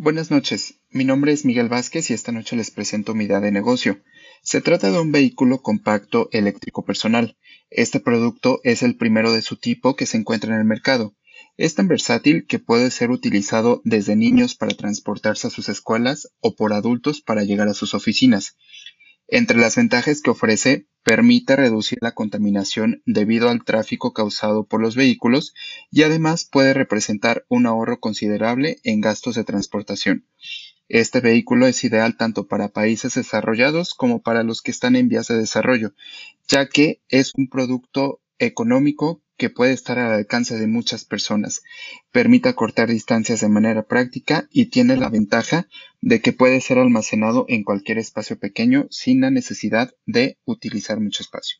Buenas noches, mi nombre es Miguel Vázquez y esta noche les presento mi idea de negocio. Se trata de un vehículo compacto eléctrico personal. Este producto es el primero de su tipo que se encuentra en el mercado. Es tan versátil que puede ser utilizado desde niños para transportarse a sus escuelas o por adultos para llegar a sus oficinas. Entre las ventajas que ofrece, permite reducir la contaminación debido al tráfico causado por los vehículos y además puede representar un ahorro considerable en gastos de transportación. Este vehículo es ideal tanto para países desarrollados como para los que están en vías de desarrollo, ya que es un producto económico que puede estar al alcance de muchas personas, permite acortar distancias de manera práctica y tiene la ventaja de que puede ser almacenado en cualquier espacio pequeño sin la necesidad de utilizar mucho espacio.